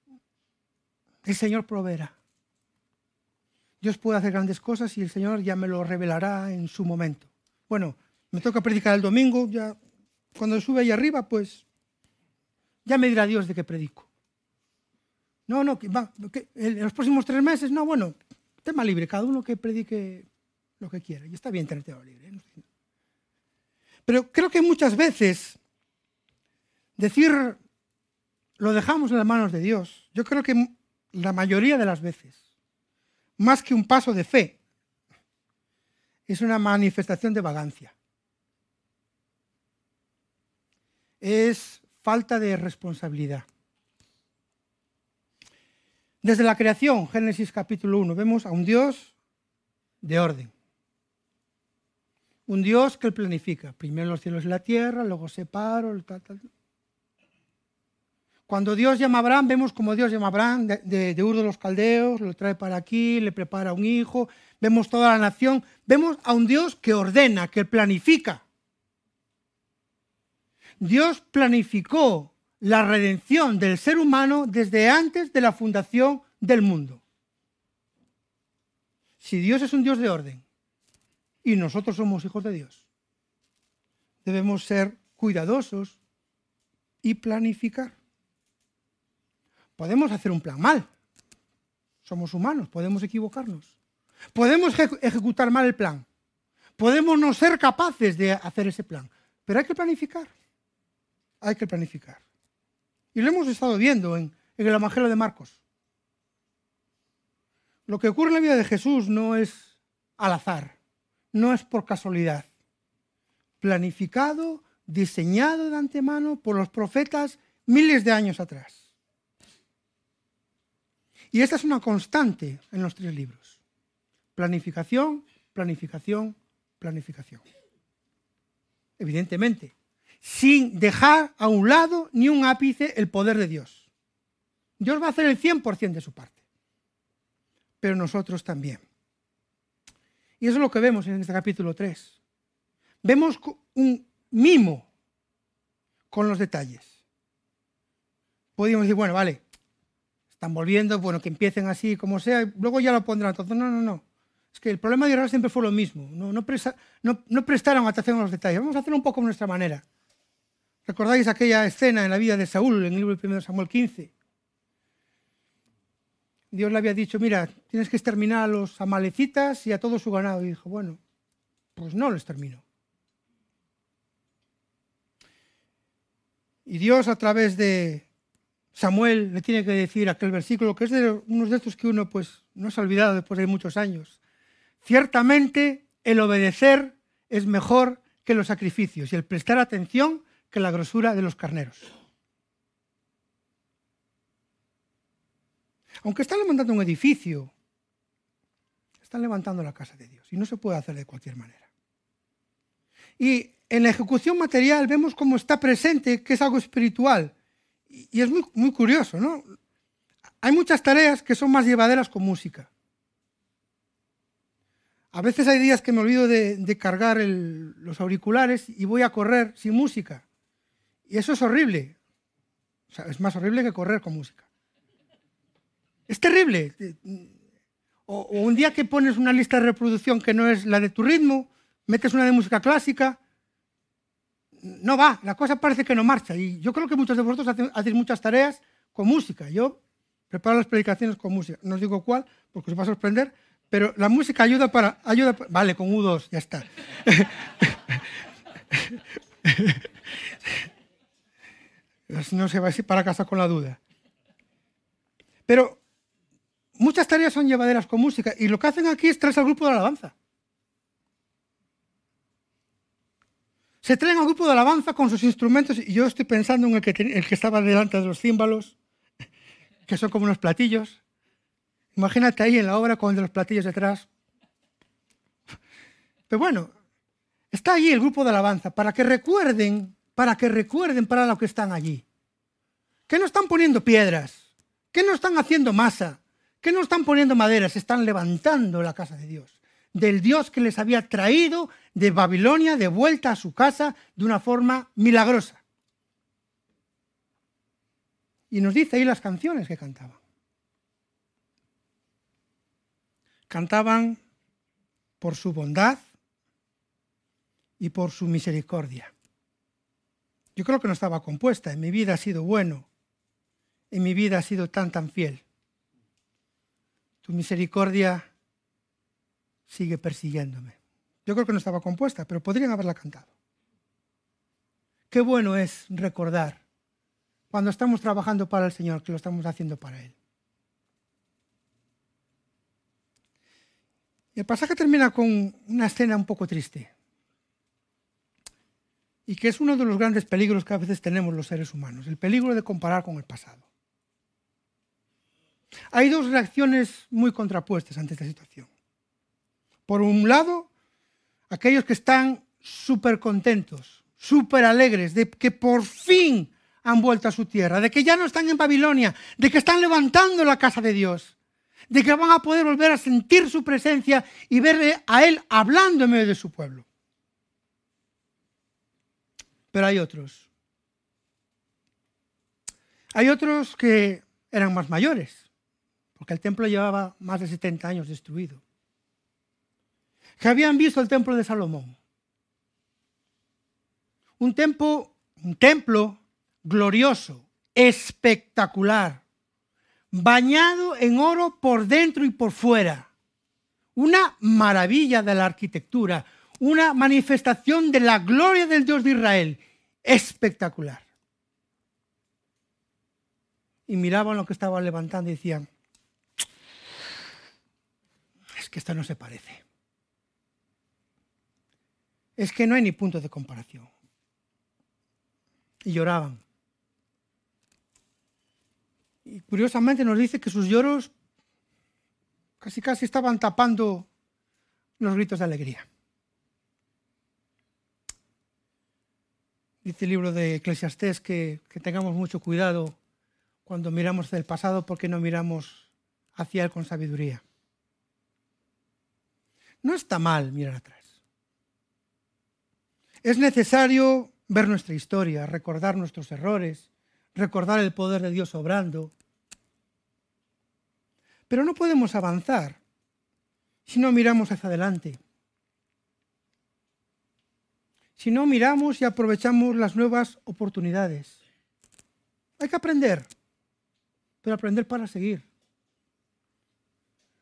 [SPEAKER 2] El Señor proveerá. Dios puede hacer grandes cosas y el Señor ya me lo revelará en su momento. Bueno, me toca predicar el domingo, ya cuando sube ahí arriba, pues ya me dirá Dios de qué predico. No, no, en los próximos tres meses, no, bueno, tema libre, cada uno que predique lo que quiera. Y está bien tener tema libre. ¿eh? Pero creo que muchas veces decir lo dejamos en las manos de Dios, yo creo que la mayoría de las veces, más que un paso de fe, es una manifestación de vagancia. Es falta de responsabilidad. Desde la creación, Génesis capítulo 1, vemos a un Dios de orden. Un Dios que planifica. Primero los cielos y la tierra, luego separo. Cuando Dios llama a Abraham, vemos como Dios llama a Abraham de, de Ur de los Caldeos, lo trae para aquí, le prepara un hijo, vemos toda la nación, vemos a un Dios que ordena, que planifica. Dios planificó la redención del ser humano desde antes de la fundación del mundo. Si Dios es un Dios de orden y nosotros somos hijos de Dios, debemos ser cuidadosos y planificar. Podemos hacer un plan mal. Somos humanos, podemos equivocarnos. Podemos ejecutar mal el plan. Podemos no ser capaces de hacer ese plan. Pero hay que planificar. Hay que planificar. Y lo hemos estado viendo en, el Evangelio de Marcos. Lo que ocurre en la vida de Jesús no es al azar, no es por casualidad. Planificado, diseñado de antemano por los profetas miles de años atrás. Y esta es una constante en los tres libros. Planificación, planificación, planificación. Evidentemente, sin dejar a un lado ni un ápice el poder de Dios. Dios va a hacer el 100% de su parte, pero nosotros también. Y eso es lo que vemos en este capítulo 3. Vemos un mimo con los detalles. Podríamos decir, bueno, vale, están volviendo, bueno, que empiecen así, como sea, luego ya lo pondrán todo. No, no, no. Es que el problema de Israel siempre fue lo mismo. No, no, no, prestaron atención a los detalles. Vamos a hacerlo un poco a nuestra manera. ¿Recordáis aquella escena en la vida de Saúl en el libro de 1 Samuel 15? Dios le había dicho, mira, tienes que exterminar a los amalecitas y a todo su ganado. Y dijo, bueno, pues no lo extermino. Y Dios a través de Samuel le tiene que decir aquel versículo, que es de unos de estos que uno pues no se ha olvidado después de muchos años. Ciertamente el obedecer es mejor que los sacrificios y el prestar atención que la grosura de los carneros. Aunque están levantando un edificio, están levantando la casa de Dios y no se puede hacer de cualquier manera. Y en la ejecución material vemos cómo está presente que es algo espiritual. Y es muy, muy curioso, ¿no? Hay muchas tareas que son más llevaderas con música. A veces hay días que me olvido de, cargar los auriculares y voy a correr sin música. Y eso es horrible. Es más horrible que correr con música. Es terrible. O, un día que pones una lista de reproducción que no es la de tu ritmo, metes una de música clásica, no va, la cosa parece que no marcha. Y yo creo que muchos de vosotros hacéis muchas tareas con música. Yo preparo las predicaciones con música. No os digo cuál, porque os va a sorprender, pero la música ayuda para... Ayuda, vale, con U2, ya está. no se va a ir para casa con la duda. Pero muchas tareas son llevaderas con música y lo que hacen aquí es traerse al grupo de alabanza. Se traen al grupo de alabanza con sus instrumentos y yo estoy pensando en el que, estaba delante de los címbalos, que son como unos platillos. Imagínate ahí en la obra con los platillos detrás. Pero bueno, está allí el grupo de alabanza para que recuerden, para que recuerden para lo que están allí. Que no están poniendo piedras, que no están haciendo masa, que no están poniendo maderas, están levantando la casa de Dios, del Dios que les había traído de Babilonia de vuelta a su casa de una forma milagrosa. Y nos dice ahí las canciones que cantaban. cantaban por su bondad y por su misericordia. Yo creo que no estaba compuesta. En mi vida ha sido bueno. En mi vida ha sido tan, tan fiel. Tu misericordia sigue persiguiéndome. Yo creo que no estaba compuesta, pero podrían haberla cantado. Qué bueno es recordar cuando estamos trabajando para el Señor que lo estamos haciendo para Él. El pasaje termina con una escena un poco triste y que es uno de los grandes peligros que a veces tenemos los seres humanos, el peligro de comparar con el pasado. Hay dos reacciones muy contrapuestas ante esta situación. Por un lado, aquellos que están súper contentos, súper alegres de que por fin han vuelto a su tierra, de que ya no están en Babilonia, de que están levantando la casa de Dios, de que van a poder volver a sentir su presencia y verle a Él hablando en medio de su pueblo. Pero hay otros. Hay otros que eran más mayores, porque el templo llevaba más de 70 años destruido, que habían visto el templo de Salomón. Un templo, un templo glorioso, espectacular, bañado en oro por dentro y por fuera. Una maravilla de la arquitectura, una manifestación de la gloria del Dios de Israel. Espectacular. Y miraban lo que estaban levantando y decían, es que esto no se parece. Es que no hay ni punto de comparación. Y lloraban. Y curiosamente nos dice que sus lloros casi casi estaban tapando los gritos de alegría. Dice el libro de Eclesiastés que, que tengamos mucho cuidado cuando miramos hacia el pasado porque no miramos hacia él con sabiduría. No está mal mirar atrás. Es necesario ver nuestra historia, recordar nuestros errores, recordar el poder de Dios obrando. Pero no podemos avanzar si no miramos hacia adelante. Si no miramos y aprovechamos las nuevas oportunidades. Hay que aprender, pero aprender para seguir.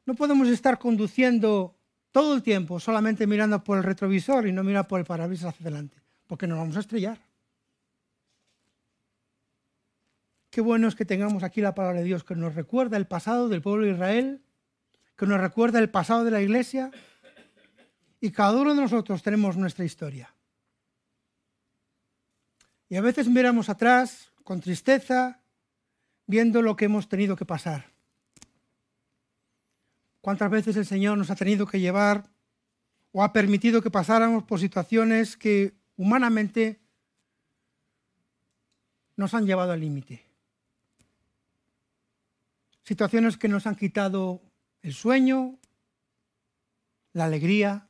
[SPEAKER 2] No podemos estar conduciendo todo el tiempo solamente mirando por el retrovisor y no mirar por el parabrisas hacia adelante, porque nos vamos a estrellar. Qué bueno es que tengamos aquí la palabra de Dios que nos recuerda el pasado del pueblo de Israel, que nos recuerda el pasado de la iglesia y cada uno de nosotros tenemos nuestra historia. Y a veces miramos atrás con tristeza, viendo lo que hemos tenido que pasar. ¿Cuántas veces el Señor nos ha tenido que llevar o ha permitido que pasáramos por situaciones que humanamente nos han llevado al límite? Situaciones que nos han quitado el sueño, la alegría,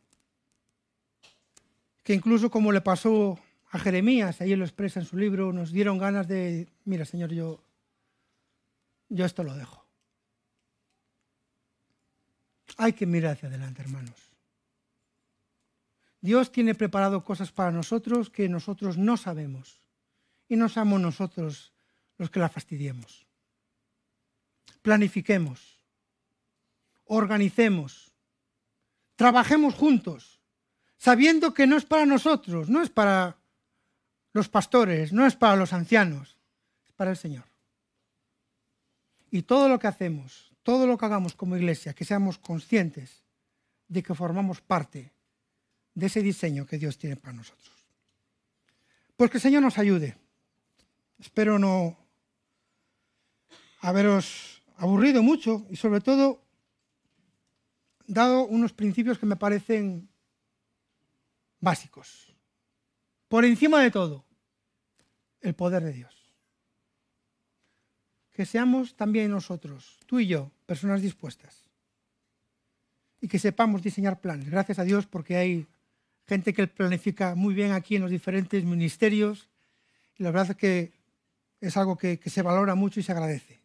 [SPEAKER 2] que incluso como le pasó a Jeremías, ahí lo expresa en su libro, nos dieron ganas de, mira Señor, yo, yo esto lo dejo. Hay que mirar hacia adelante, hermanos. Dios tiene preparado cosas para nosotros que nosotros no sabemos. Y no somos nosotros los que la fastidiemos. Planifiquemos. Organicemos. Trabajemos juntos. Sabiendo que no es para nosotros, no es para los pastores, no es para los ancianos, es para el Señor. Y todo lo que hacemos, todo lo que hagamos como iglesia, que seamos conscientes de que formamos parte de ese diseño que Dios tiene para nosotros. Pues que el Señor nos ayude. Espero no haberos aburrido mucho y sobre todo dado unos principios que me parecen básicos. Por encima de todo, el poder de Dios que seamos también nosotros, tú y yo, personas dispuestas. Y que sepamos diseñar planes. Gracias a Dios porque hay gente que planifica muy bien aquí en los diferentes ministerios. Y la verdad es que es algo que, que se valora mucho y se agradece.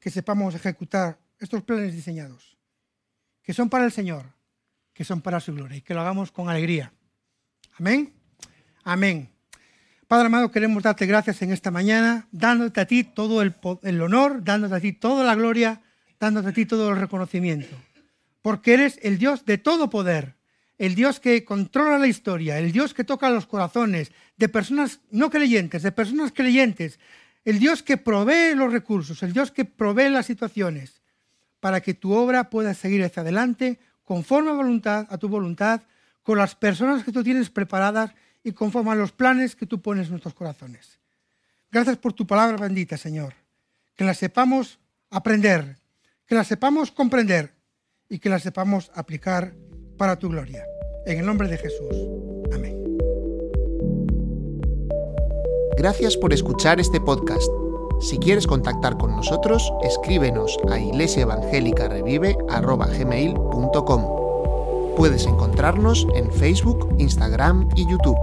[SPEAKER 2] Que sepamos ejecutar estos planes diseñados. Que son para el Señor, que son para su gloria. Y que lo hagamos con alegría. Amén. Amén. Padre amado, queremos darte gracias en esta mañana, dándote a ti todo el, honor, dándote a ti toda la gloria, dándote a ti todo el reconocimiento. Porque eres el Dios de todo poder, el Dios que controla la historia, el Dios que toca los corazones de personas no creyentes, de personas creyentes, el Dios que provee los recursos, el Dios que provee las situaciones, para que tu obra pueda seguir hacia adelante conforme a, voluntad, a tu voluntad, con las personas que tú tienes preparadas y conforme los planes que tú pones en nuestros corazones. Gracias por tu palabra bendita, Señor. Que la sepamos aprender, que la sepamos comprender y que la sepamos aplicar para tu gloria. En el nombre de Jesús. Amén.
[SPEAKER 1] Gracias por escuchar este podcast. Si quieres contactar con nosotros, escríbenos a iglesiaevangelicarevive.com. Puedes encontrarnos en Facebook, Instagram y YouTube.